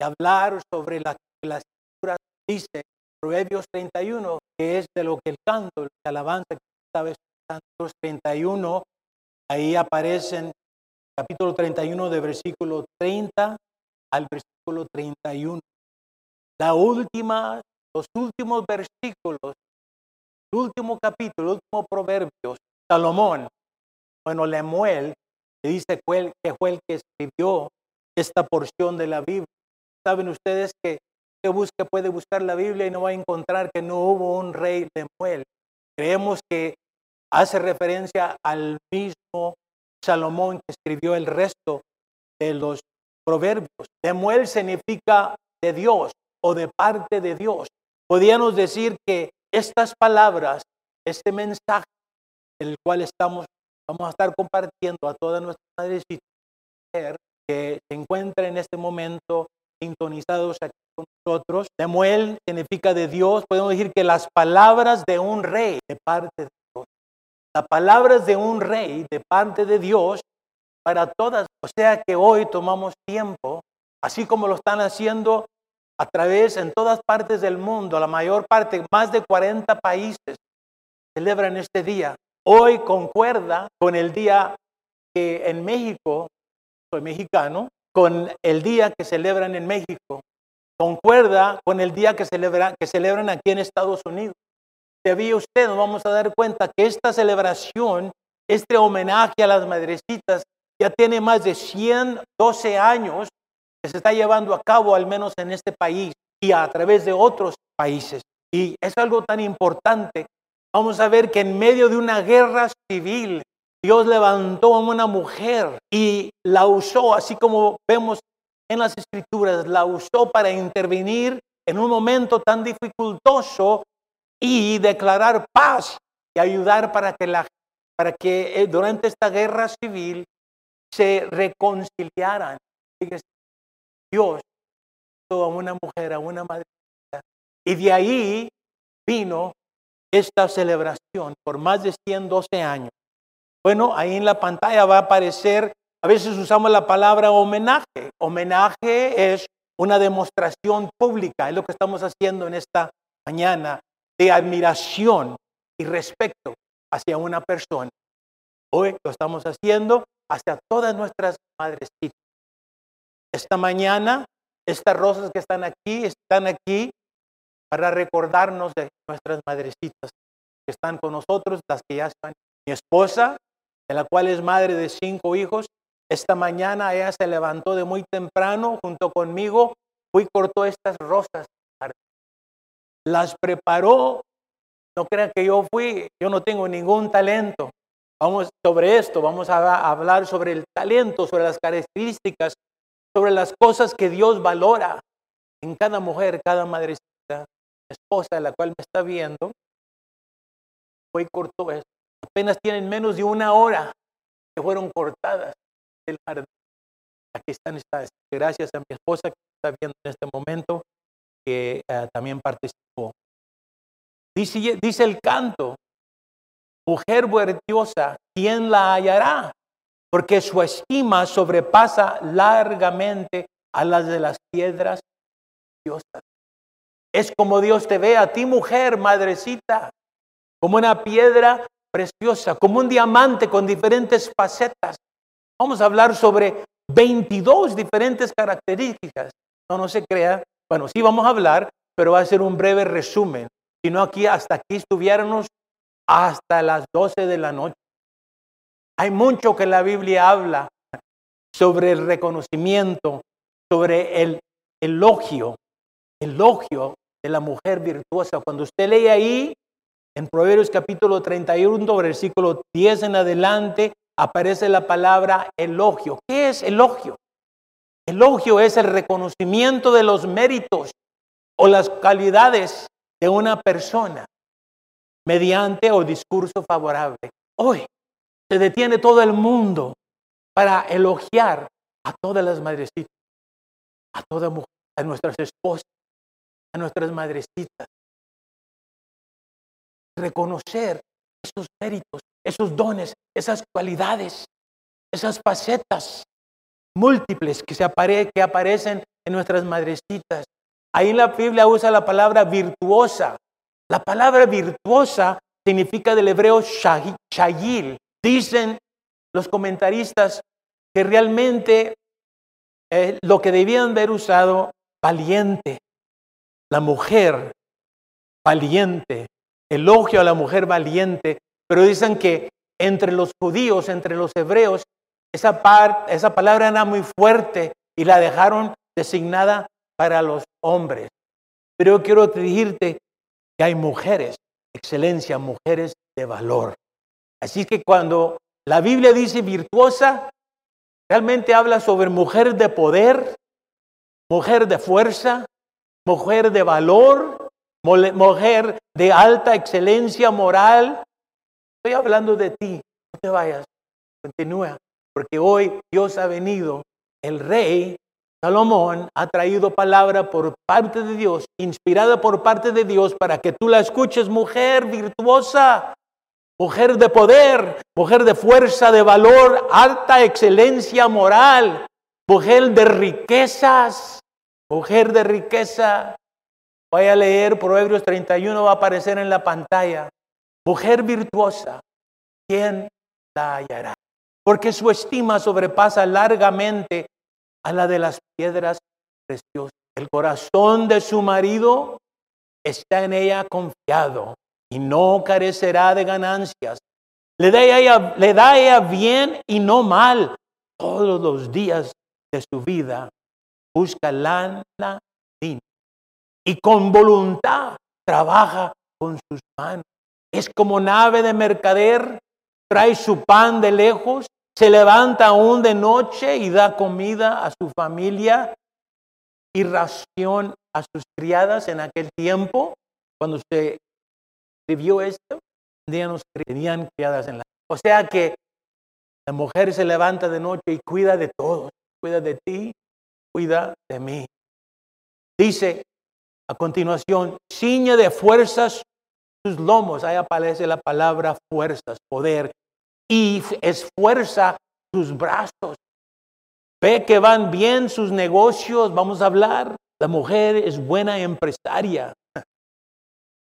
y hablar sobre la que la dice, Proverbios 31, que es de lo que el canto, el alabanza que estaba escuchando, 31, ahí aparecen capítulo 31 de versículo 30 al versículo 31. La última, los últimos versículos, el último capítulo, último proverbio, Salomón, bueno, Lemuel, que dice que fue el que escribió esta porción de la Biblia. Saben ustedes que que busca puede buscar la Biblia y no va a encontrar que no hubo un rey Lemuel. Creemos que hace referencia al mismo Salomón que escribió el resto de los proverbios. Lemuel significa de Dios o de parte de Dios. Podríamos decir que estas palabras, este mensaje, el cual estamos, vamos a estar compartiendo a todas nuestras madrecitas que se encuentra en este momento sintonizados aquí con nosotros. Lemuel significa de Dios. Podemos decir que las palabras de un rey de parte de Dios. Las palabras de un rey de parte de Dios para todas. O sea que hoy tomamos tiempo, así como lo están haciendo a través en todas partes del mundo, la mayor parte, más de 40 países celebran este día. Hoy concuerda con el día que en México, soy mexicano, con el día que celebran en México, concuerda con el día que, celebra, que celebran aquí en Estados Unidos. Debía usted, nos vamos a dar cuenta que esta celebración, este homenaje a las madrecitas, ya tiene más de 112 años que se está llevando a cabo, al menos en este país y a través de otros países. Y es algo tan importante. Vamos a ver que en medio de una guerra civil, Dios levantó a una mujer y la usó, así como vemos en las escrituras, la usó para intervenir en un momento tan dificultoso y declarar paz y ayudar para que, la, para que eh, durante esta guerra civil se reconciliaran. Dios a una mujer, a una madre. Y de ahí vino esta celebración por más de 112 años. Bueno, ahí en la pantalla va a aparecer, a veces usamos la palabra homenaje. Homenaje es una demostración pública, es lo que estamos haciendo en esta mañana, de admiración y respeto hacia una persona. Hoy lo estamos haciendo hacia todas nuestras madrecitas. Esta mañana, estas rosas que están aquí, están aquí para recordarnos de nuestras madrecitas que están con nosotros, las que ya están. Mi esposa, de la cual es madre de cinco hijos. Esta mañana ella se levantó de muy temprano junto conmigo, fui cortó estas rosas. Las preparó. No crean que yo fui, yo no tengo ningún talento. Vamos sobre esto, vamos a hablar sobre el talento, sobre las características, sobre las cosas que Dios valora en cada mujer, cada madrecita, esposa de la cual me está viendo. Fue y cortó esto apenas tienen menos de una hora que fueron cortadas del jardín. Aquí están estas. Gracias a mi esposa que está viendo en este momento, que eh, también participó. Dice, dice el canto, mujer virtuosa, ¿quién la hallará? Porque su estima sobrepasa largamente a las de las piedras preciosas. Es como Dios te ve a ti, mujer, madrecita, como una piedra preciosa, como un diamante con diferentes facetas. Vamos a hablar sobre 22 diferentes características. No, no se crea. Bueno, sí vamos a hablar, pero va a ser un breve resumen. Si no, aquí hasta aquí estuviéramos hasta las 12 de la noche. Hay mucho que la Biblia habla sobre el reconocimiento, sobre el elogio, elogio de la mujer virtuosa. Cuando usted lee ahí, en Proverbios capítulo 31, versículo 10 en adelante, aparece la palabra elogio. ¿Qué es elogio? Elogio es el reconocimiento de los méritos o las calidades de una persona mediante o discurso favorable. Hoy se detiene todo el mundo para elogiar a todas las madrecitas, a todas a nuestras esposas, a nuestras madrecitas, reconocer esos méritos, esos dones, esas cualidades, esas facetas múltiples que, se apare- que aparecen en nuestras madrecitas. Ahí la Biblia usa la palabra virtuosa. La palabra virtuosa significa del hebreo shayil. Dicen los comentaristas que realmente eh, lo que debían haber usado, valiente. La mujer valiente. Elogio a la mujer valiente. Pero dicen que entre los judíos, entre los hebreos, esa, par- esa palabra era muy fuerte y la dejaron designada para los hombres. Pero yo quiero decirte que hay mujeres, excelencia, mujeres de valor. Así que cuando la Biblia dice virtuosa, realmente habla sobre mujer de poder, mujer de fuerza, mujer de valor, mujer de alta excelencia moral. Estoy hablando de ti, no te vayas, continúa, porque hoy Dios ha venido, el rey Salomón ha traído palabra por parte de Dios, inspirada por parte de Dios para que tú la escuches, mujer virtuosa, mujer de poder, mujer de fuerza, de valor, alta excelencia moral, mujer de riquezas, mujer de riqueza. Vaya a leer Proverbios 31, va a aparecer en la pantalla. Mujer virtuosa, ¿quién la hallará? Porque su estima sobrepasa largamente a la de las piedras preciosas. El corazón de su marido está en ella confiado y no carecerá de ganancias. Le da ella, le da ella bien y no mal todos los días de su vida. Busca lana fina y con voluntad trabaja con sus manos. Es como nave de mercader, trae su pan de lejos, se levanta aún de noche y da comida a su familia y ración a sus criadas en aquel tiempo, cuando se escribió esto, tenían, criadas en la... O sea que la mujer se levanta de noche y cuida de todos, cuida de ti, cuida de mí. Dice a continuación, ciñe de fuerzas sus lomos, ahí aparece la palabra fuerzas, poder, y esfuerza sus brazos. Ve que van bien sus negocios, vamos a hablar. La mujer es buena empresaria.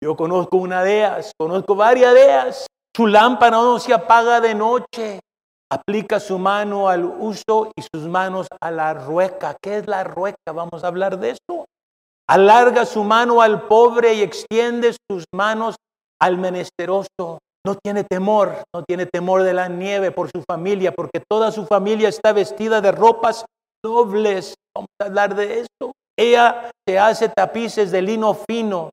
Yo conozco una de ellas, conozco varias de ellas. Su lámpara no se apaga de noche. Aplica su mano al uso y sus manos a la rueca. ¿Qué es la rueca? Vamos a hablar de eso. Alarga su mano al pobre y extiende sus manos al menesteroso. No tiene temor, no tiene temor de la nieve por su familia, porque toda su familia está vestida de ropas dobles. Vamos a hablar de eso. Ella se hace tapices de lino fino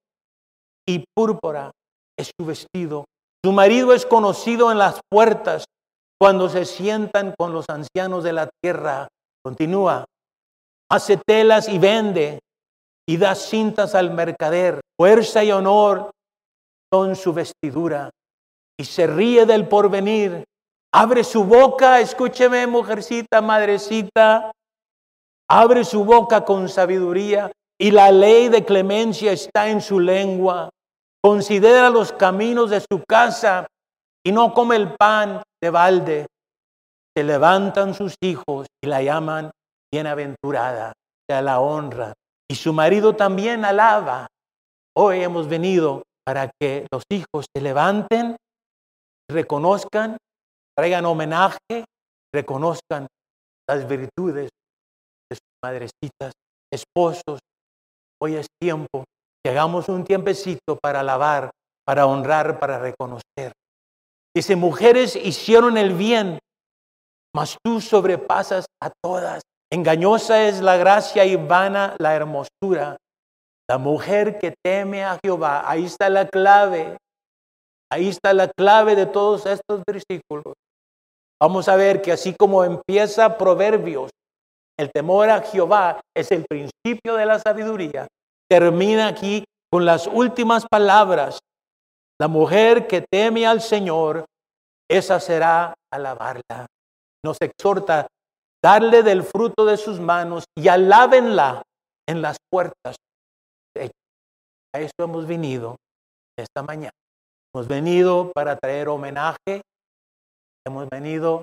y púrpura es su vestido. Su marido es conocido en las puertas cuando se sientan con los ancianos de la tierra. Continúa. Hace telas y vende y da cintas al mercader. Fuerza y honor son su vestidura y se ríe del porvenir. Abre su boca, escúcheme, mujercita, madrecita. Abre su boca con sabiduría y la ley de clemencia está en su lengua. Considera los caminos de su casa y no come el pan de balde. Se levantan sus hijos y la llaman bienaventurada, sea la honra. Y su marido también alaba. Hoy hemos venido para que los hijos se levanten, reconozcan, traigan homenaje, reconozcan las virtudes de sus madrecitas, esposos. Hoy es tiempo que hagamos un tiempecito para alabar, para honrar, para reconocer. Dice, mujeres hicieron el bien, mas tú sobrepasas a todas. Engañosa es la gracia y vana la hermosura. La mujer que teme a Jehová, ahí está la clave. Ahí está la clave de todos estos versículos. Vamos a ver que así como empieza Proverbios, el temor a Jehová es el principio de la sabiduría. Termina aquí con las últimas palabras. La mujer que teme al Señor, esa será alabarla. Nos exhorta darle del fruto de sus manos y alábenla en las puertas. A eso hemos venido esta mañana. Hemos venido para traer homenaje. Hemos venido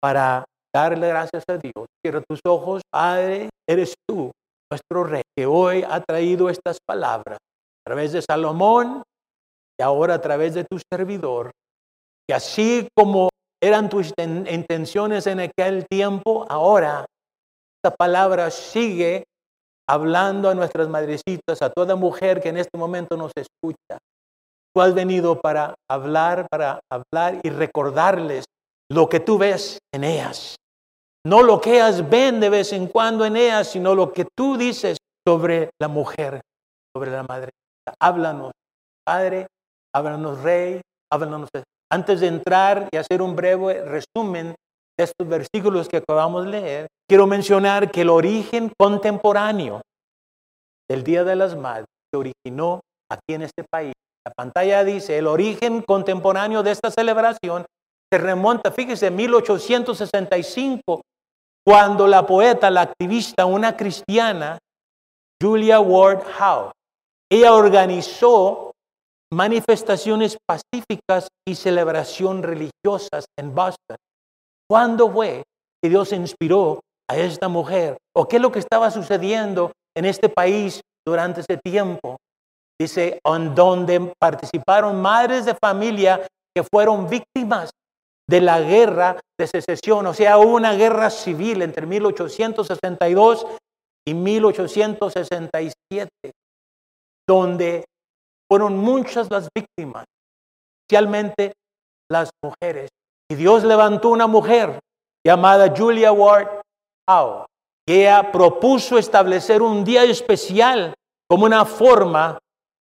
para darle gracias a Dios. Cierra tus ojos, Padre, eres tú, nuestro Rey, que hoy ha traído estas palabras a través de Salomón y ahora a través de tu servidor. Que así como eran tus intenciones en aquel tiempo, ahora esta palabra sigue hablando a nuestras madrecitas, a toda mujer que en este momento nos escucha. Tú has venido para hablar, para hablar y recordarles lo que tú ves en ellas. No lo que ellas ven de vez en cuando en ellas, sino lo que tú dices sobre la mujer, sobre la madre. Háblanos, Padre, háblanos, Rey, háblanos. Antes de entrar y hacer un breve resumen de estos versículos que acabamos de leer, quiero mencionar que el origen contemporáneo del Día de las Madres se originó aquí en este país. La pantalla dice, el origen contemporáneo de esta celebración se remonta, fíjese, 1865, cuando la poeta, la activista, una cristiana, Julia Ward Howe, ella organizó manifestaciones pacíficas y celebración religiosas en Boston. ¿Cuándo fue que Dios inspiró a esta mujer? ¿O qué es lo que estaba sucediendo en este país durante ese tiempo? Dice, en donde participaron madres de familia que fueron víctimas de la guerra de secesión, o sea, una guerra civil entre 1862 y 1867, donde fueron muchas las víctimas, especialmente las mujeres. Y Dios levantó una mujer llamada Julia Ward Howe, que ella propuso establecer un día especial como una forma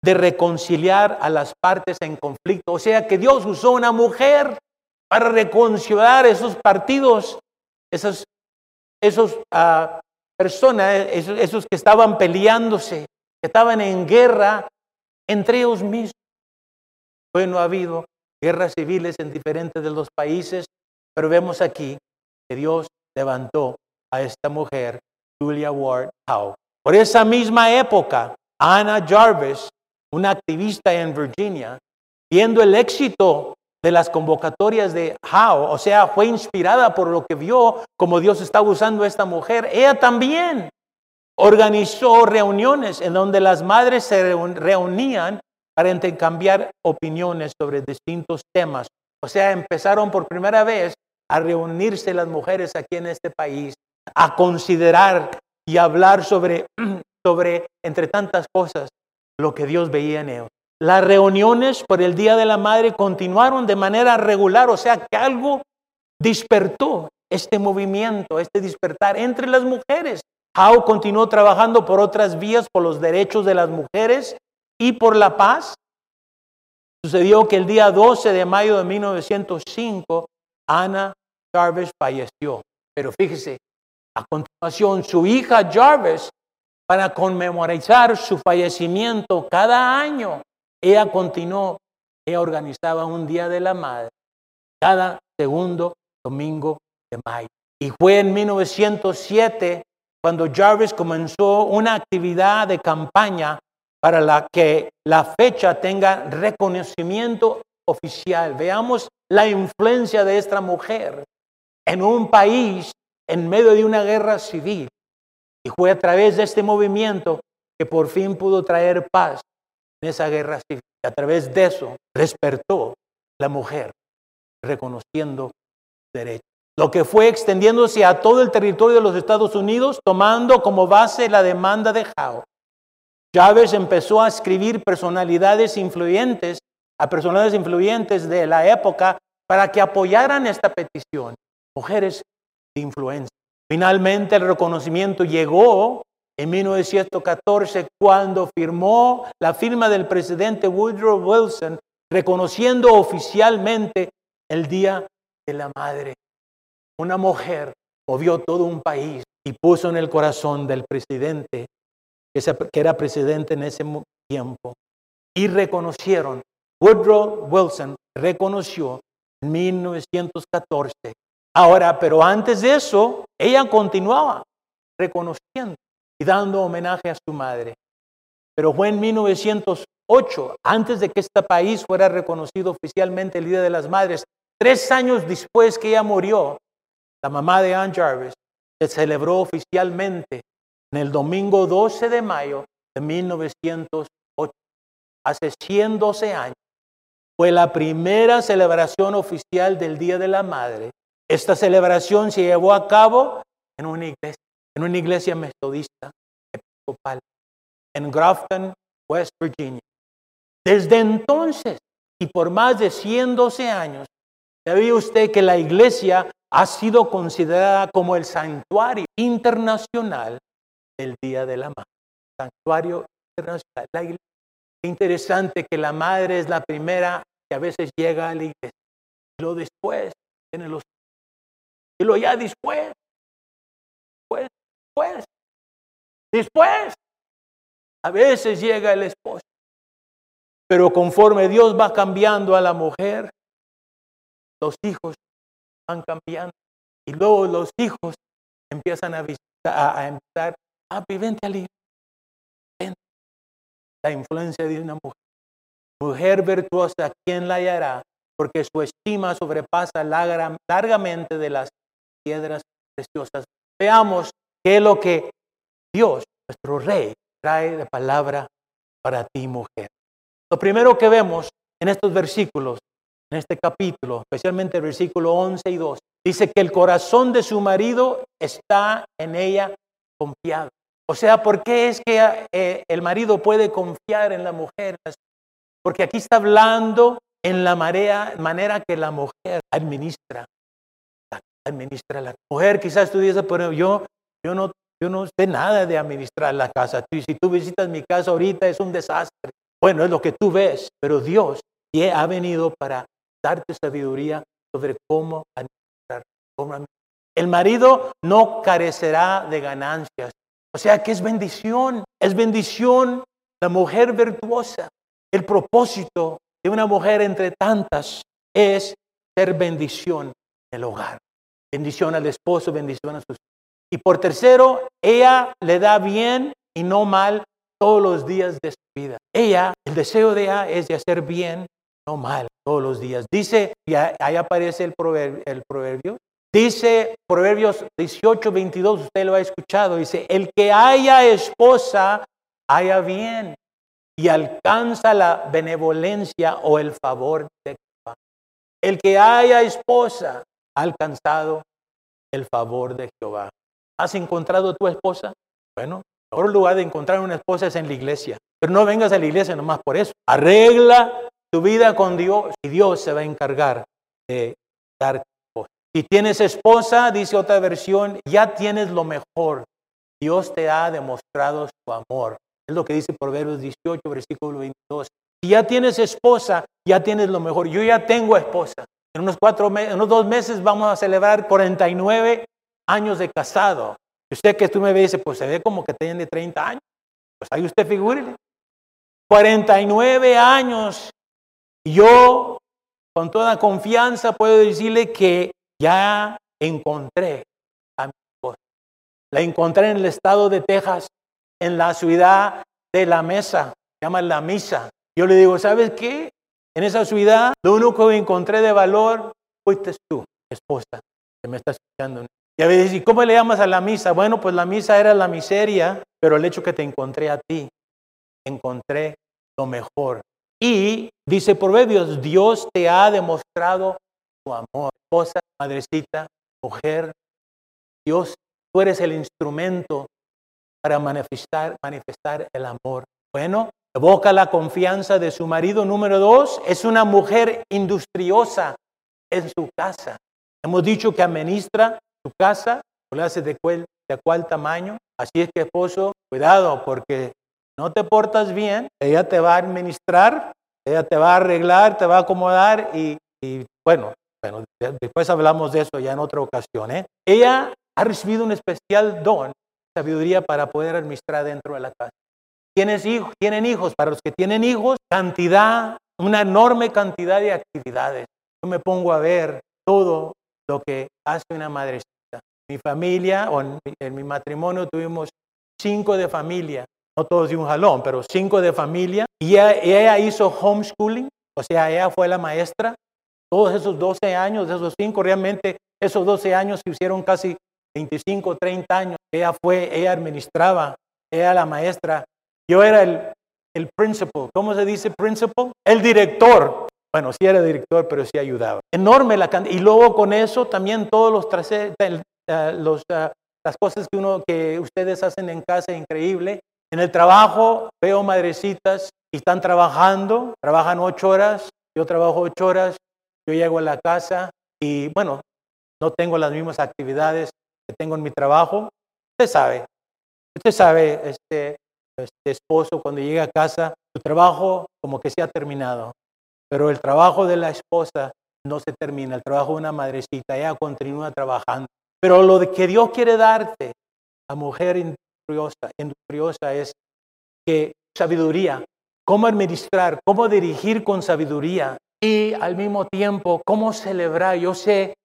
de reconciliar a las partes en conflicto. O sea que Dios usó una mujer para reconciliar esos partidos, esas esos, uh, personas, esos, esos que estaban peleándose, que estaban en guerra entre ellos mismos. Bueno, ha habido guerras civiles en diferentes de los países, pero vemos aquí que Dios levantó a esta mujer, Julia Ward Howe. Por esa misma época, Anna Jarvis, una activista en Virginia, viendo el éxito de las convocatorias de Howe, o sea, fue inspirada por lo que vio como Dios estaba usando a esta mujer. Ella también organizó reuniones en donde las madres se reunían para intercambiar opiniones sobre distintos temas. O sea, empezaron por primera vez a reunirse las mujeres aquí en este país, a considerar y hablar sobre, sobre entre tantas cosas, lo que Dios veía en ellos. Las reuniones por el Día de la Madre continuaron de manera regular, o sea que algo despertó este movimiento, este despertar entre las mujeres. Howe continuó trabajando por otras vías, por los derechos de las mujeres y por la paz. Sucedió que el día 12 de mayo de 1905, Anna Jarvis falleció. Pero fíjese, a continuación, su hija Jarvis, para conmemorar su fallecimiento cada año, ella continuó, ella organizaba un Día de la Madre cada segundo domingo de mayo. Y fue en 1907 cuando Jarvis comenzó una actividad de campaña para la que la fecha tenga reconocimiento oficial. Veamos la influencia de esta mujer en un país en medio de una guerra civil. Y fue a través de este movimiento que por fin pudo traer paz en esa guerra civil. A través de eso despertó la mujer, reconociendo derechos. Lo que fue extendiéndose a todo el territorio de los Estados Unidos, tomando como base la demanda de Howe. Chávez empezó a escribir personalidades influyentes, a personalidades influyentes de la época para que apoyaran esta petición. Mujeres de influencia. Finalmente el reconocimiento llegó en 1914 cuando firmó la firma del presidente Woodrow Wilson reconociendo oficialmente el Día de la Madre. Una mujer movió todo un país y puso en el corazón del presidente, que era presidente en ese tiempo, y reconocieron, Woodrow Wilson reconoció en 1914. Ahora, pero antes de eso, ella continuaba reconociendo y dando homenaje a su madre. Pero fue en 1908, antes de que este país fuera reconocido oficialmente el Día de las Madres, tres años después que ella murió, la mamá de Ann Jarvis, se celebró oficialmente en el domingo 12 de mayo de 1908, hace 112 años. Fue la primera celebración oficial del Día de la Madre. Esta celebración se llevó a cabo en una iglesia, en una iglesia metodista episcopal en Grafton, West Virginia. Desde entonces y por más de 112 años, sabía usted que la iglesia ha sido considerada como el santuario internacional del Día de la Madre. Santuario internacional. La iglesia. Interesante que la madre es la primera que a veces llega a la iglesia. Y lo después tiene los y lo ya después, después, después, después, a veces llega el esposo. Pero conforme Dios va cambiando a la mujer, los hijos van cambiando. Y luego los hijos empiezan a, visitar, a, empezar, ah, vente al La influencia de una mujer. Mujer virtuosa, ¿quién la hallará? Porque su estima sobrepasa largamente de las piedras preciosas. Veamos qué es lo que Dios, nuestro Rey, trae de palabra para ti, mujer. Lo primero que vemos en estos versículos, en este capítulo, especialmente el versículo 11 y 12, dice que el corazón de su marido está en ella confiado. O sea, ¿por qué es que eh, el marido puede confiar en la mujer? Porque aquí está hablando en la marea, manera que la mujer administra administra la mujer. Quizás tú dices, pero yo, yo, no, yo no sé nada de administrar la casa. Si tú visitas mi casa ahorita es un desastre. Bueno, es lo que tú ves, pero Dios ha venido para darte sabiduría sobre cómo administrar. Cómo el marido no carecerá de ganancias. O sea que es bendición, es bendición la mujer virtuosa. El propósito de una mujer entre tantas es ser bendición en el hogar bendición al esposo, bendición a sus Y por tercero, ella le da bien y no mal todos los días de su vida. Ella, el deseo de ella es de hacer bien, no mal, todos los días. Dice, y ahí aparece el proverbio, el proverbio. Dice Proverbios 18, 22, usted lo ha escuchado, dice, el que haya esposa, haya bien y alcanza la benevolencia o el favor de Jehová. El que haya esposa, ha alcanzado el favor de Jehová. ¿Has encontrado tu esposa? Bueno, el mejor lugar de encontrar una esposa es en la iglesia. Pero no vengas a la iglesia nomás por eso. Arregla tu vida con Dios y Dios se va a encargar de darte esposa. Si tienes esposa, dice otra versión, ya tienes lo mejor. Dios te ha demostrado su amor. Es lo que dice Proverbios 18, versículo 22. Si ya tienes esposa, ya tienes lo mejor. Yo ya tengo esposa. En unos, cuatro en unos dos meses vamos a celebrar 49 años de casado. Y usted que tú me ve dice, pues se ve como que tiene 30 años. Pues ahí usted figúrele. 49 años. Yo, con toda confianza, puedo decirle que ya encontré a mi esposa. La encontré en el estado de Texas, en la ciudad de la mesa, se llama La Misa. Yo le digo, ¿sabes qué? En esa ciudad, lo único que encontré de valor fuiste tú, esposa, que me estás escuchando. Y a veces, ¿y cómo le llamas a la misa? Bueno, pues la misa era la miseria, pero el hecho que te encontré a ti, encontré lo mejor. Y dice Proverbios, Dios te ha demostrado su amor. Esposa, madrecita, mujer, Dios, tú eres el instrumento para manifestar, manifestar el amor. Bueno, Evoca la confianza de su marido. Número dos, es una mujer industriosa en su casa. Hemos dicho que administra su casa, lo hace de cuál, de cuál tamaño. Así es que esposo, cuidado, porque no te portas bien, ella te va a administrar, ella te va a arreglar, te va a acomodar y, bueno, bueno, después hablamos de eso ya en otra ocasión. ¿eh? Ella ha recibido un especial don, sabiduría para poder administrar dentro de la casa. ¿Tienen hijos? Para los que tienen hijos, cantidad, una enorme cantidad de actividades. Yo me pongo a ver todo lo que hace una madrecita. Mi familia, o en, mi matrimonio tuvimos cinco de familia, no todos de un jalón, pero cinco de familia. Y ella, ella hizo homeschooling, o sea, ella fue la maestra todos esos 12 años, esos cinco, realmente esos 12 años se hicieron casi 25, 30 años. Ella fue, ella administraba, ella la maestra. Yo era el, el principal, ¿cómo se dice principal? El director. Bueno, sí era director, pero sí ayudaba. Enorme la cantidad. Y luego con eso también todos los, trase, uh, los uh, las cosas que uno que ustedes hacen en casa, increíble. En el trabajo veo madrecitas y están trabajando, trabajan ocho horas, yo trabajo ocho horas, yo llego a la casa y bueno, no tengo las mismas actividades que tengo en mi trabajo. Usted sabe, usted sabe, este, este esposo cuando llega a casa, su trabajo como que se ha terminado, pero el trabajo de la esposa no se termina, el trabajo de una madrecita, ella continúa trabajando. Pero lo que Dios quiere darte a mujer industriosa, es que sabiduría, cómo administrar, cómo dirigir con sabiduría y al mismo tiempo cómo celebrar. Yo sé,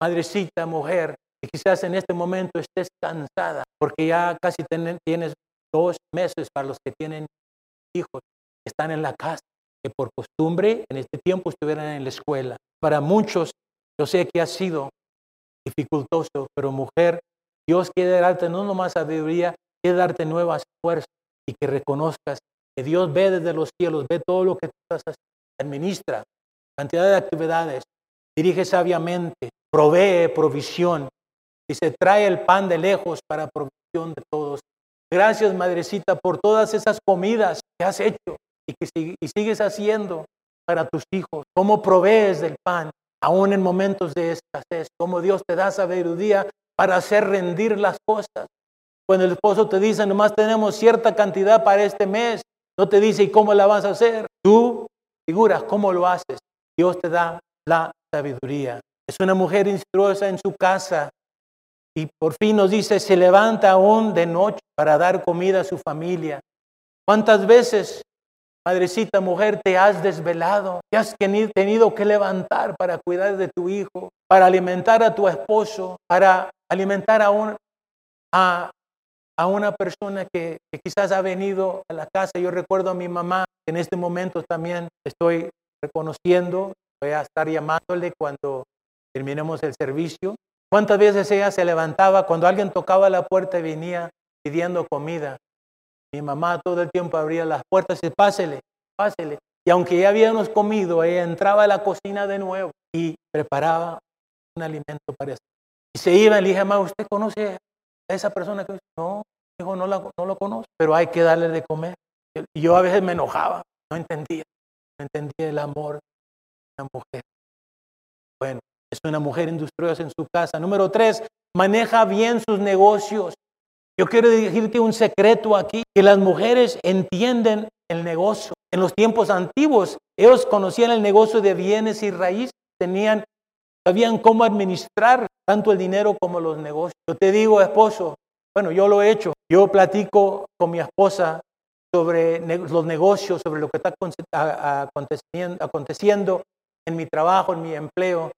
madrecita, mujer, que quizás en este momento estés cansada porque ya casi tienes dos meses para los que tienen hijos, están en la casa, que por costumbre en este tiempo estuvieran en la escuela. Para muchos, yo sé que ha sido dificultoso, pero mujer, Dios quiere darte no nomás sabiduría, quiere darte nuevas fuerzas y que reconozcas que Dios ve desde los cielos, ve todo lo que tú estás administra, cantidad de actividades, dirige sabiamente, provee provisión y se trae el pan de lejos para provisión de todos. Gracias, madrecita, por todas esas comidas que has hecho y que sigues haciendo para tus hijos. ¿Cómo provees del pan? aún en momentos de escasez, como Dios te da sabiduría para hacer rendir las cosas. Cuando el esposo te dice, nomás tenemos cierta cantidad para este mes, no te dice, ¿y cómo la vas a hacer? Tú figuras cómo lo haces. Dios te da la sabiduría. Es una mujer instruosa en su casa y por fin nos dice, se levanta aún de noche para dar comida a su familia. ¿Cuántas veces Madrecita, mujer, te has desvelado, te has tenido que levantar para cuidar de tu hijo, para alimentar a tu esposo, para alimentar a, un, a, a una persona que, que, quizás ha venido a la casa. Yo recuerdo a mi mamá, en este momento también estoy reconociendo, voy a estar llamándole cuando terminemos el servicio. ¿Cuántas veces ella se levantaba cuando alguien tocaba la puerta y venía pidiendo comida? Mi mamá todo el tiempo abría las puertas y pásele, pásele. Y aunque ya habíamos comido, ella entraba a la cocina de nuevo y preparaba un alimento para eso. Y se iba y le dije, mamá, ¿usted conoce a esa persona? que No, dijo, no, la, no lo conozco, pero hay que darle de comer. Y yo a veces me enojaba, no entendía, no entendía el amor de una mujer. Bueno, es una mujer industriosa en su casa. Número tres, maneja bien sus negocios. Yo quiero decirte un secreto aquí, que las mujeres entienden el negocio. En los tiempos antiguos, ellos conocían el negocio de bienes y raíces, tenían, sabían cómo administrar tanto el dinero como los negocios. Yo te digo, esposo, bueno, yo lo he hecho. Yo platico con mi esposa sobre los negocios, sobre lo que está aconteciendo en mi trabajo, en mi empleo.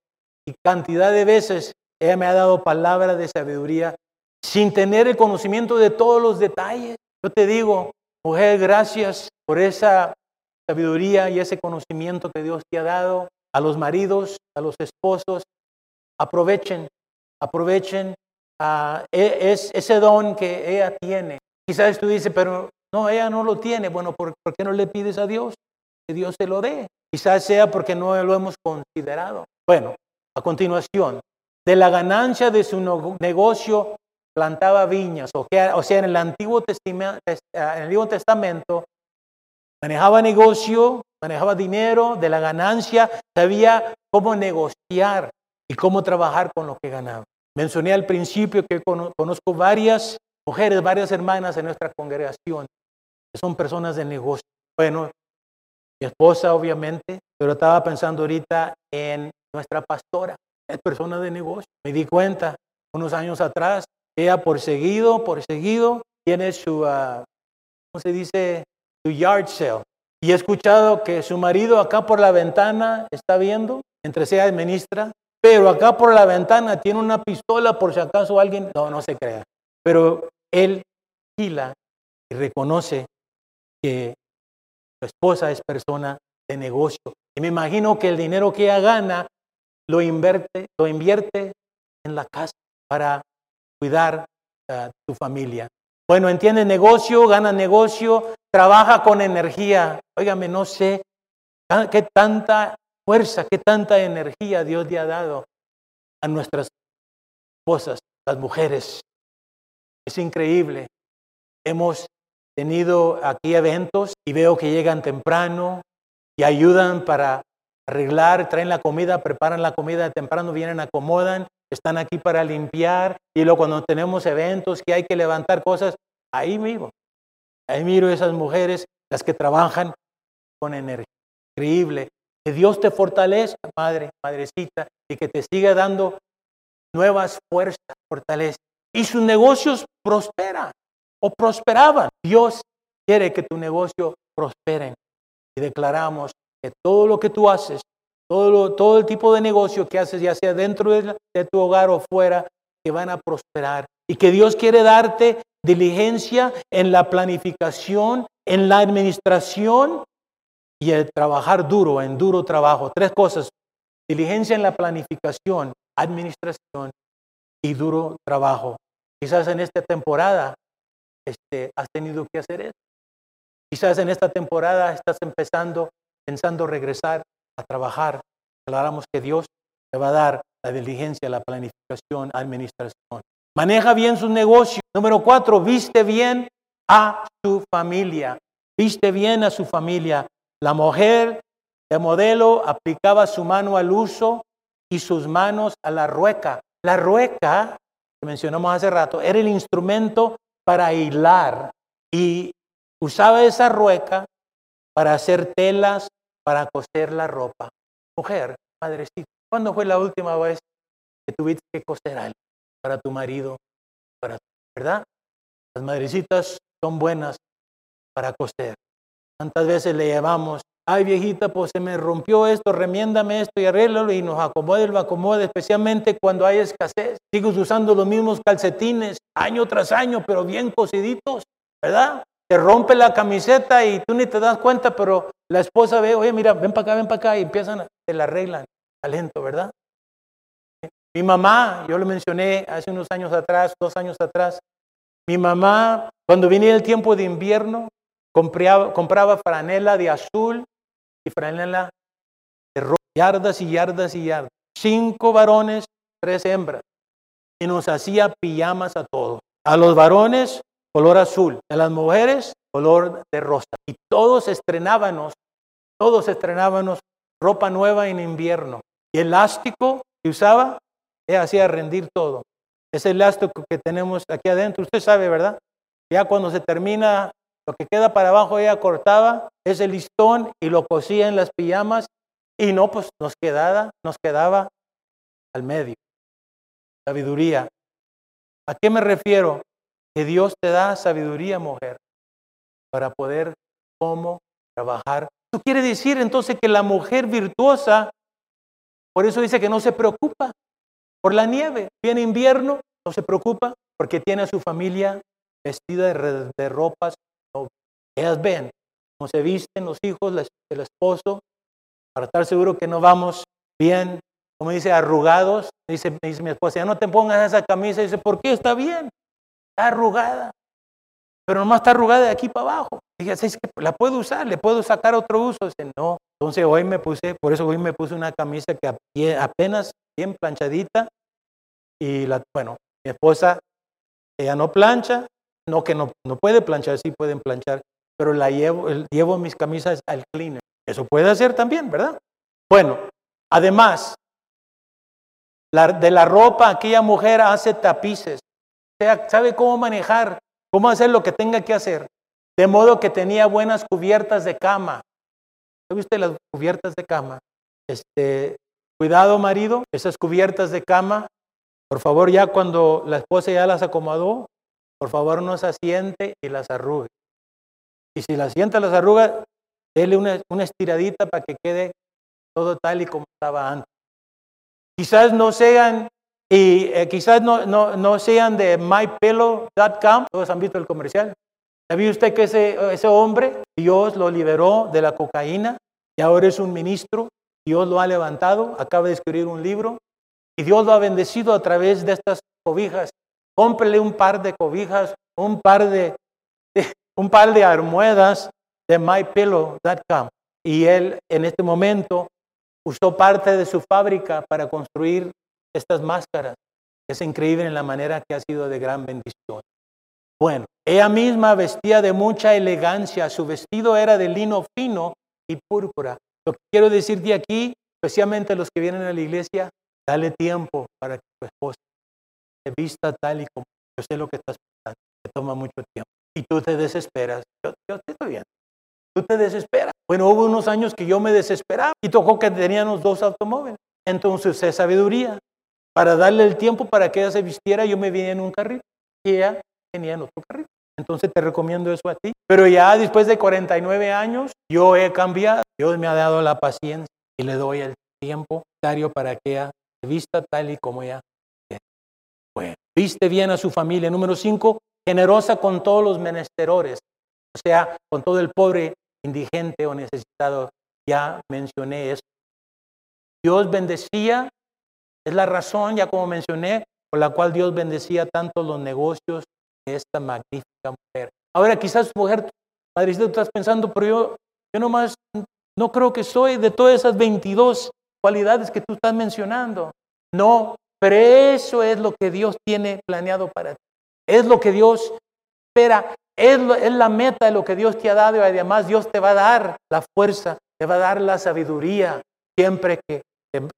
Y cantidad de veces ella me ha dado palabras de sabiduría sin tener el conocimiento de todos los detalles. Yo te digo, mujer, gracias por esa sabiduría y ese conocimiento que Dios te ha dado a los maridos, a los esposos. Aprovechen, aprovechen uh, es, ese don que ella tiene. Quizás tú dices, pero no, ella no lo tiene. Bueno, ¿por, ¿por qué no le pides a Dios que Dios te lo dé? Quizás sea porque no lo hemos considerado. Bueno, a continuación, de la ganancia de su negocio plantaba viñas, o, sea, en el, Antiguo Testamento, eh, en el Antiguo Testamento manejaba negocio, manejaba dinero, de la ganancia, sabía cómo negociar y cómo trabajar con lo que ganaba. Mencioné al principio que conozco varias mujeres, varias hermanas en nuestra congregación, que son personas de negocio. Bueno, mi esposa obviamente, pero estaba pensando ahorita en nuestra pastora, es persona de negocio. Me di cuenta unos años atrás, ella por seguido, tiene su, uh, ¿cómo se dice? Su yard sale. Y he escuchado que su marido acá por la ventana está viendo, entre sea administra, pero acá por la ventana tiene una pistola por si acaso alguien, no, no se crea. Pero él gila y reconoce que su esposa es persona de negocio. Y me imagino que el dinero que ella gana lo invierte, lo invierte en la casa para cuidar a tu familia. Bueno, entiende negocio, gana negocio, trabaja con energía. Óigame, no sé qué tanta fuerza, qué tanta energía Dios le ha dado a nuestras esposas, las mujeres. Es increíble. Hemos tenido aquí eventos y veo que llegan temprano y ayudan para arreglar, traen la comida, preparan la comida temprano, vienen, acomodan, están aquí para limpiar y luego cuando tenemos eventos que hay que levantar cosas, ahí vivo. Ahí miro esas mujeres, las que trabajan con energía. Increíble. Que Dios te fortalezca, madre, madrecita, y que te siga dando nuevas fuerzas, fortaleza. Y sus negocios prosperan o prosperaban. Dios quiere que tu negocio prospere. Y declaramos que todo lo que tú haces, todo, todo el tipo de negocio que haces, ya sea dentro de, de tu hogar o fuera, que van a prosperar. Y que Dios quiere darte diligencia en la planificación, en la administración y el trabajar duro, en duro trabajo. Tres cosas. Diligencia en la planificación, administración y duro trabajo. Quizás en esta temporada este, has tenido que hacer eso. Quizás en esta temporada estás empezando, pensando regresar a trabajar. Declaramos que Dios te va a dar la diligencia, la planificación, administración. Maneja bien su negocio. Número cuatro, viste bien a su familia. Viste bien a su familia. La mujer de modelo aplicaba su mano al uso y sus manos a la rueca. La rueca, que mencionamos hace rato, era el instrumento para hilar y usaba esa rueca para hacer telas, para coser la ropa. Mujer, madrecita, ¿cuándo fue la última vez que tuviste que coser algo para tu marido? Para, ¿Verdad? Las madrecitas son buenas para coser. ¿Cuántas veces le llevamos ay viejita, pues se me rompió esto, remiéndame esto y arréglalo y nos acomode lo acomode, especialmente cuando hay escasez. Sigues usando los mismos calcetines año tras año, pero bien cosiditos, ¿verdad? Te rompe la camiseta y tú ni te das cuenta, pero la esposa ve, oye, mira, ven para acá, ven para acá, y empiezan, te la arreglan, talento, ¿verdad? Mi mamá, yo lo mencioné hace unos años atrás, dos años atrás, mi mamá, cuando venía el tiempo de invierno, compraba, compraba franela de azul y franela de rojo, yardas y yardas y yardas. Cinco varones, tres hembras. Y nos hacía pijamas a todos. A los varones, color azul. A las mujeres, color de rosa. Y todos estrenábamos, todos estrenábamos ropa nueva en invierno. Y el elástico que usaba, hacía rendir todo. Ese elástico que tenemos aquí adentro, usted sabe, ¿verdad? Ya cuando se termina lo que queda para abajo ella cortaba ese listón y lo cosía en las pijamas y no, pues nos quedaba, nos quedaba al medio. Sabiduría. ¿A qué me refiero? Que Dios te da sabiduría, mujer, para poder cómo trabajar. Eso quiere decir entonces que la mujer virtuosa, por eso dice que no se preocupa por la nieve. Viene invierno, no se preocupa porque tiene a su familia vestida de, de ropas ellas ven cómo se visten los hijos, el esposo, para estar seguro que no vamos bien, como dice, arrugados. Dice, dice mi esposa, ya no te pongas esa camisa. Dice, ¿por qué? Está bien, está arrugada. Pero nomás está arrugada de aquí para abajo. Dije, es que la puedo usar, le puedo sacar otro uso. Dice, no. Entonces hoy me puse, por eso hoy me puse una camisa que apenas bien planchadita. Y la, bueno, mi esposa, ella no plancha, no que no, no puede planchar, sí pueden planchar, pero la llevo, llevo mis camisas al cleaner. Eso puede hacer también, ¿verdad? Bueno, además, de la ropa, aquella mujer hace tapices, o sea, sabe cómo manejar, cómo hacer lo que tenga que hacer, de modo que tenía buenas cubiertas de cama. ¿Viste las cubiertas de cama? Este, cuidado marido, esas cubiertas de cama, por favor ya cuando la esposa ya las acomodó, por favor no se asiente y las arrugue. Y si la sienta las arrugas, déle una, una estiradita para que quede todo tal y como estaba antes. Quizás no sean, y eh, quizás no, no, no, sean de mypillow.com, todos han visto el comercial. ¿Sabía usted que ese, ese hombre, Dios lo liberó de la cocaína? y ahora es un ministro. Dios lo ha levantado, acaba de escribir un libro y Dios lo ha bendecido a través de estas cobijas. Cómprele un par de cobijas, un par de, un par de almohadas de mypillow.com. Y él en este momento usó parte de su fábrica para construir estas máscaras. Es increíble en la manera que ha sido de gran bendición. Bueno, ella misma vestía de mucha elegancia, su vestido era de lino fino y púrpura. Lo que quiero decir de aquí, especialmente los que vienen a la iglesia, dale tiempo para que tu esposa se vista tal y como yo sé lo que estás pensando, te toma mucho tiempo. Y tú te desesperas. Yo, yo te estoy viendo. Tú te desesperas. Bueno, hubo unos años que yo me desesperaba y tocó que teníamos dos automóviles. Entonces, es sabiduría. Para darle el tiempo para que ella se vistiera, yo me vine en un carril y ella venía en otro carril. Entonces te recomiendo eso a ti. Pero ya después de 49 años, yo he cambiado. Dios me ha dado la paciencia y le doy el tiempo necesario para que ella se vista tal y como ella Bueno, viste bien a su familia. Número 5, generosa con todos los menesteros. O sea, con todo el pobre, indigente o necesitado. Ya mencioné eso. Dios bendecía, es la razón, ya como mencioné, por la cual Dios bendecía tanto los negocios de esta magnífica mujer. Ahora quizás mujer, madrecita, tú estás pensando, pero yo, yo nomás no creo que soy de todas esas 22 cualidades que tú estás mencionando. No, pero eso es lo que Dios tiene planeado para ti. Es lo que Dios espera. Es, es la meta de lo que Dios te ha dado y además Dios te va a dar la fuerza, te va a dar la sabiduría siempre que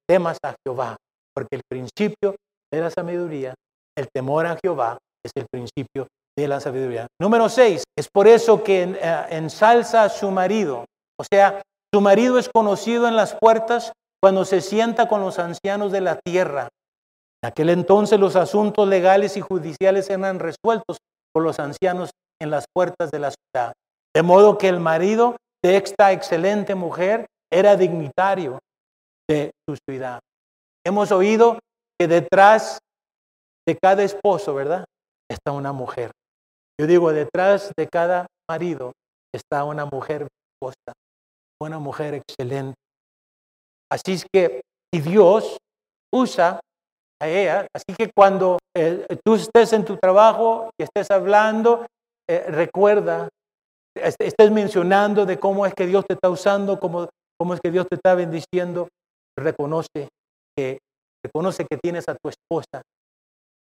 temas a Jehová. Porque el principio de la sabiduría, el temor a Jehová, es el principio de la sabiduría. Número seis, es por eso que eh, ensalza a su marido. O sea, su marido es conocido en las puertas cuando se sienta con los ancianos de la tierra. En aquel entonces los asuntos legales y judiciales eran resueltos por los ancianos en las puertas de la ciudad. De modo que el marido de esta excelente mujer era dignitario de su ciudad. Hemos oído que detrás de cada esposo, ¿verdad? Está una mujer. Yo digo, detrás de cada marido está una mujer esposa, una mujer excelente. Así es que, y Dios usa así que cuando eh, tú estés en tu trabajo y estés hablando, eh, recuerda, estés mencionando de cómo es que Dios te está usando, cómo, es que Dios te está bendiciendo, reconoce que, reconoce que tienes a tu esposa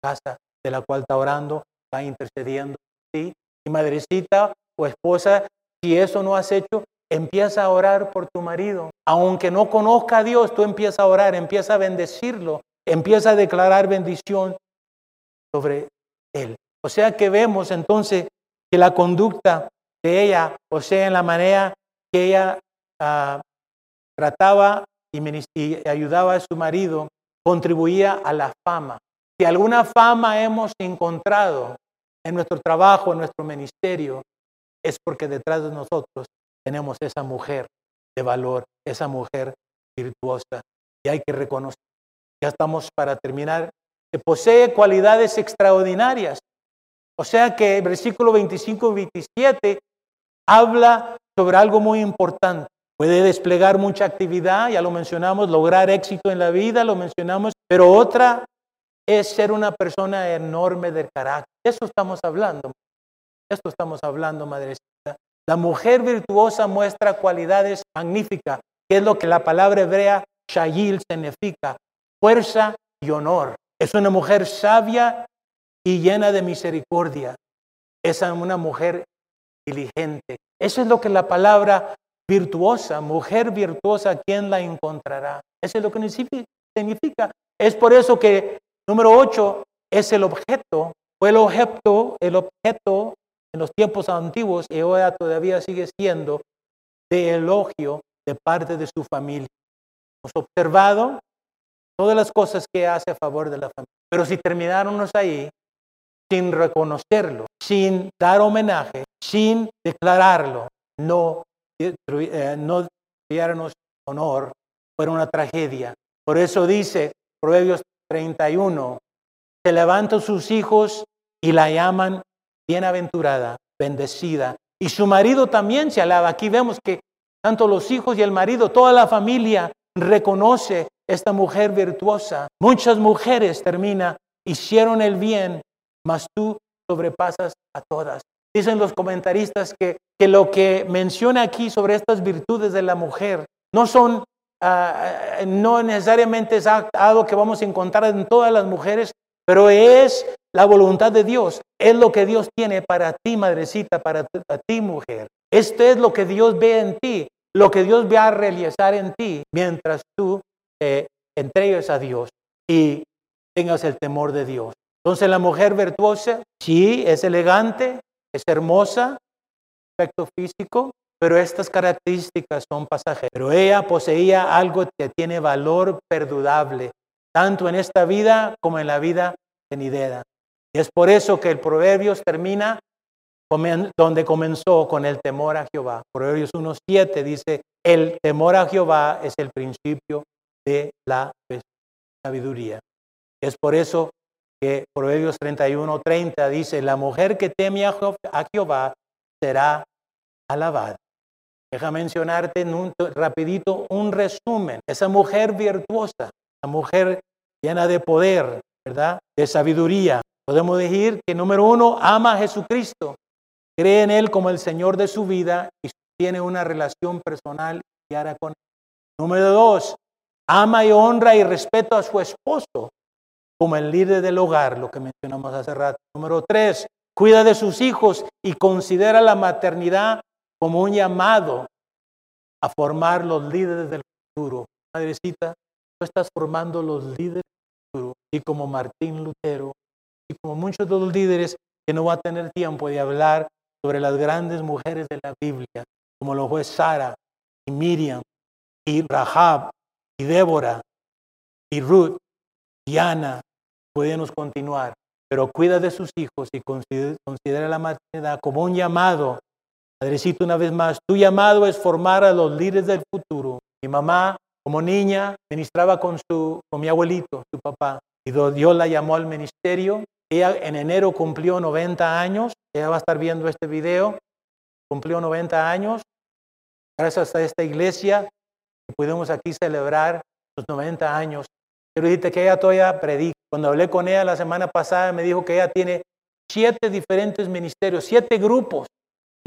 casa de la cual está orando, está intercediendo. Y madrecita o esposa, si eso no has hecho, empieza a orar por tu marido. Aunque no conozca a Dios, tú empieza a orar, empieza a bendecirlo, empieza a declarar bendición sobre él. O sea que vemos entonces que la conducta de ella, o sea, en la manera que ella ah, trataba y, ayudaba a su marido, contribuía a la fama. Si alguna fama hemos encontrado en nuestro trabajo, en nuestro ministerio, es porque detrás de nosotros tenemos esa mujer de valor, esa mujer virtuosa. Y hay que reconocer, ya estamos para terminar, que posee cualidades extraordinarias. O sea que el versículo 25 y 27 habla sobre algo muy importante. Puede desplegar mucha actividad, ya lo mencionamos, lograr éxito en la vida, lo mencionamos, pero otra es ser una persona enorme del carácter. Eso estamos hablando. Esto estamos hablando, madrecita. La mujer virtuosa muestra cualidades magníficas, que es lo que la palabra hebrea shayil significa, fuerza y honor. Es una mujer sabia y llena de misericordia. Es una mujer diligente. Eso es lo que la palabra virtuosa, mujer virtuosa, ¿quién la encontrará? Eso es lo que significa. Es por eso que número 8 es el objeto, fue el objeto, el objeto en los tiempos antiguos y ahora todavía sigue siendo de elogio de parte de su familia. Hemos observado todas las cosas que hace a favor de la familia. Pero si termináramos ahí sin reconocerlo, sin dar homenaje, sin declararlo, no eh, no diéramos honor, fue una tragedia. Por eso dice Proverbios 31, se levantan sus hijos y la llaman bienaventurada, bendecida. Y su marido también se alaba. Aquí vemos que tanto los hijos y el marido, toda la familia reconoce esta mujer virtuosa. Muchas mujeres, termina, hicieron el bien, mas tú sobrepasas a todas. Dicen los comentaristas que, que lo que menciona aquí sobre estas virtudes de la mujer no son, ah, no necesariamente es algo que vamos a encontrar en todas las mujeres, pero es la voluntad de Dios. Es lo que Dios tiene para ti, madrecita, para ti, mujer. Esto es lo que Dios ve en ti, lo que Dios va a realizar en ti mientras tú te entregues a Dios y tengas el temor de Dios. Entonces la mujer virtuosa, sí, es elegante, es hermosa, aspecto físico, pero estas características son pasajeras. Pero ella poseía algo que tiene valor perdurable, tanto en esta vida como en la vida venidera. Y es por eso que el Proverbios termina donde comenzó con el temor a Jehová. Proverbios 1.7 dice, el temor a Jehová es el principio de la sabiduría. Es por eso que Proverbios 31.30 dice, la mujer que teme a Jehová será alabada. Deja mencionarte en un, rapidito un resumen. Esa mujer virtuosa, la mujer llena de poder, ¿verdad? De sabiduría. Podemos decir que número uno, ama a Jesucristo, cree en Él como el Señor de su vida y tiene una relación personal diaria con Él. Número dos, ama y honra y respeta a su esposo como el líder del hogar, lo que mencionamos hace rato. Número tres, cuida de sus hijos y considera la maternidad como un llamado a formar los líderes del futuro. Madrecita, tú estás formando los líderes del futuro, y como Martín Lutero, y como muchos de los líderes que no va a tener tiempo de hablar sobre las grandes mujeres de la Biblia, como lo fue Sara y Miriam y Rahab y Débora y Ruth y Ana, podemos continuar, pero cuida de sus hijos y considera la maternidad como un llamado Padrecito, una vez más, tu llamado es formar a los líderes del futuro. Mi mamá, como niña, ministraba con, su, con mi abuelito, su papá, y Dios la llamó al ministerio. Ella en enero cumplió 90 años. Ella va a estar viendo este video. Cumplió 90 años. Gracias a esta iglesia pudimos aquí celebrar los 90 años. Pero dijiste que ella todavía predica. Cuando hablé con ella la semana pasada, me dijo que ella tiene siete diferentes ministerios, siete grupos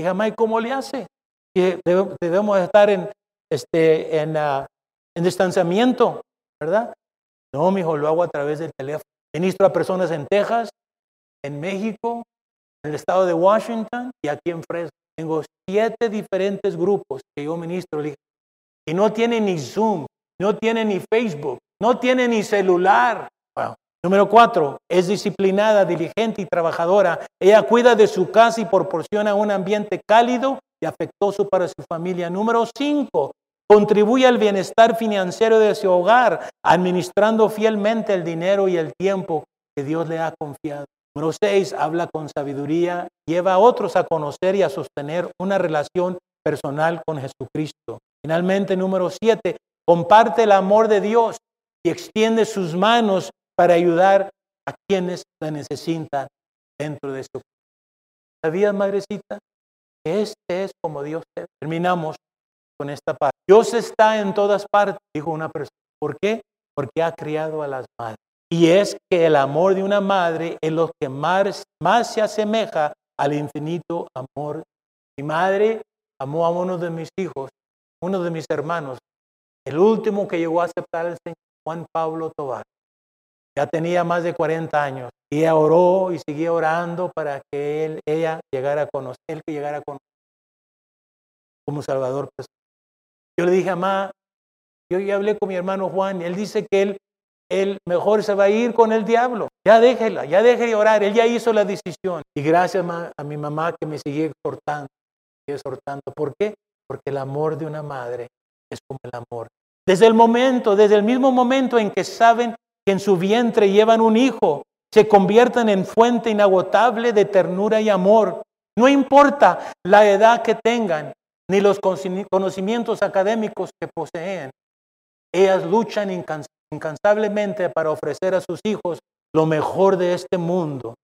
Dije, Mike, ¿cómo le hace? Y debemos estar en, este, en, uh, en distanciamiento, ¿verdad? No, mijo, lo hago a través del teléfono. Ministro a personas en Texas, en México, en el estado de Washington y aquí en Fresno. Tengo siete diferentes grupos que yo ministro. Y no tiene ni Zoom, no tiene ni Facebook, no tiene ni celular. Número cuatro, es disciplinada, diligente y trabajadora. Ella cuida de su casa y proporciona un ambiente cálido y afectuoso para su familia. Número cinco, contribuye al bienestar financiero de su hogar, administrando fielmente el dinero y el tiempo que Dios le ha confiado. Número seis, habla con sabiduría, lleva a otros a conocer y a sostener una relación personal con Jesucristo. Finalmente, número siete, comparte el amor de Dios y extiende sus manos para ayudar a quienes la necesitan dentro de su ¿Sabías, madrecita? Este es como Dios te. Terminamos con esta parte. Dios está en todas partes, dijo una persona. ¿Por qué? Porque ha criado a las madres. Y es que el amor de una madre es lo que más, más se asemeja al infinito amor. Mi madre amó a uno de mis hijos, uno de mis hermanos, el último que llegó a aceptar al Señor, Juan Pablo Tobar. Ya tenía más de 40 años y ella oró y seguía orando para que él, ella llegara a conocer, que llegara a conocer como Salvador. Yo le dije, mamá, yo ya hablé con mi hermano Juan y él dice que él, él mejor se va a ir con el diablo. Ya déjela, ya deje de orar, él ya hizo la decisión. Y gracias a mi mamá que me sigue exhortando, exhortando. ¿Por qué? Porque el amor de una madre es como el amor. Desde el momento, desde el mismo momento en que saben que en su vientre llevan un hijo, se conviertan en fuente inagotable de ternura y amor. No importa la edad que tengan, ni los conocimientos académicos que poseen. Ellas luchan incansablemente para ofrecer a sus hijos lo mejor de este mundo.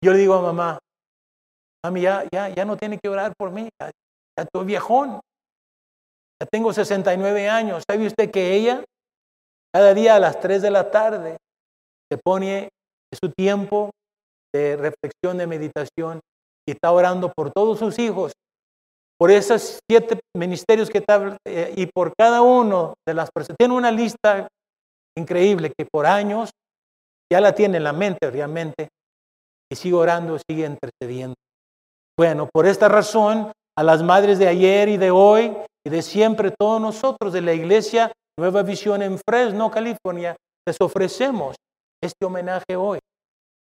Yo le digo a mamá, mami, ya, ya, ya no tiene que orar por mí, ya estoy viejón. Ya tengo 69 años. ¿Sabe usted que ella, cada día a las 3 de la tarde, se pone su tiempo de reflexión, de meditación y está orando por todos sus hijos, por esos siete ministerios que está, eh, y por cada uno de las personas. Tiene una lista increíble que por años ya la tiene en la mente realmente y sigue orando, sigue intercediendo. Bueno, por esta razón, a las madres de ayer y de hoy y de siempre, todos nosotros de la iglesia Nueva Visión en Fresno, California, les ofrecemos este homenaje hoy.